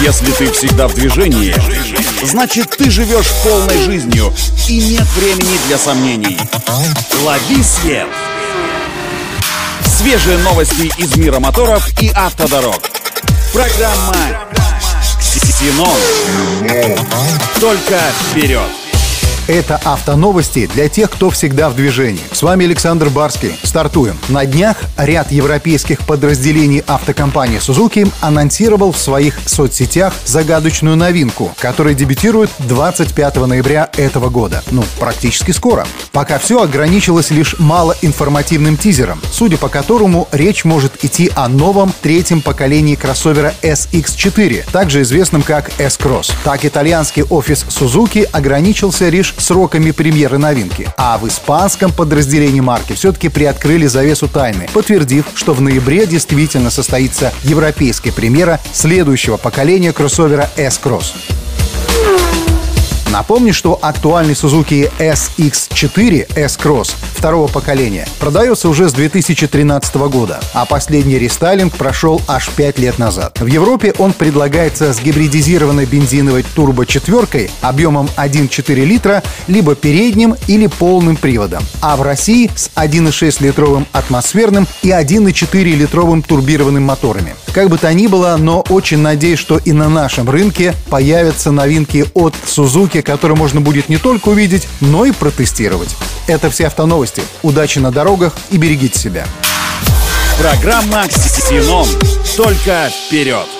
Если ты всегда в движении, значит ты живешь полной жизнью и нет времени для сомнений. Лови свет! Свежие новости из мира моторов и автодорог. Программа «Ксенон». Только вперед! Это автоновости для тех, кто всегда в движении. С вами Александр Барский. Стартуем. На днях ряд европейских подразделений автокомпании Suzuki анонсировал в своих соцсетях загадочную новинку, которая дебютирует 25 ноября этого года. Ну, практически скоро. Пока все ограничилось лишь малоинформативным тизером, судя по которому речь может идти о новом третьем поколении кроссовера SX4, также известном как S-Cross. Так итальянский офис Suzuki ограничился лишь сроками премьеры новинки. А в испанском подразделении марки все-таки приоткрыли завесу тайны, подтвердив, что в ноябре действительно состоится европейская премьера следующего поколения кроссовера S-Cross. Напомню, что актуальный Suzuki SX4 S-Cross второго поколения продается уже с 2013 года, а последний рестайлинг прошел аж 5 лет назад. В Европе он предлагается с гибридизированной бензиновой турбо-четверкой объемом 1,4 литра, либо передним или полным приводом, а в России с 1,6-литровым атмосферным и 1,4-литровым турбированным моторами. Как бы то ни было, но очень надеюсь, что и на нашем рынке появятся новинки от Suzuki, которые можно будет не только увидеть, но и протестировать. Это все автоновости. Удачи на дорогах и берегите себя. Программа «Ксеном». Только вперед!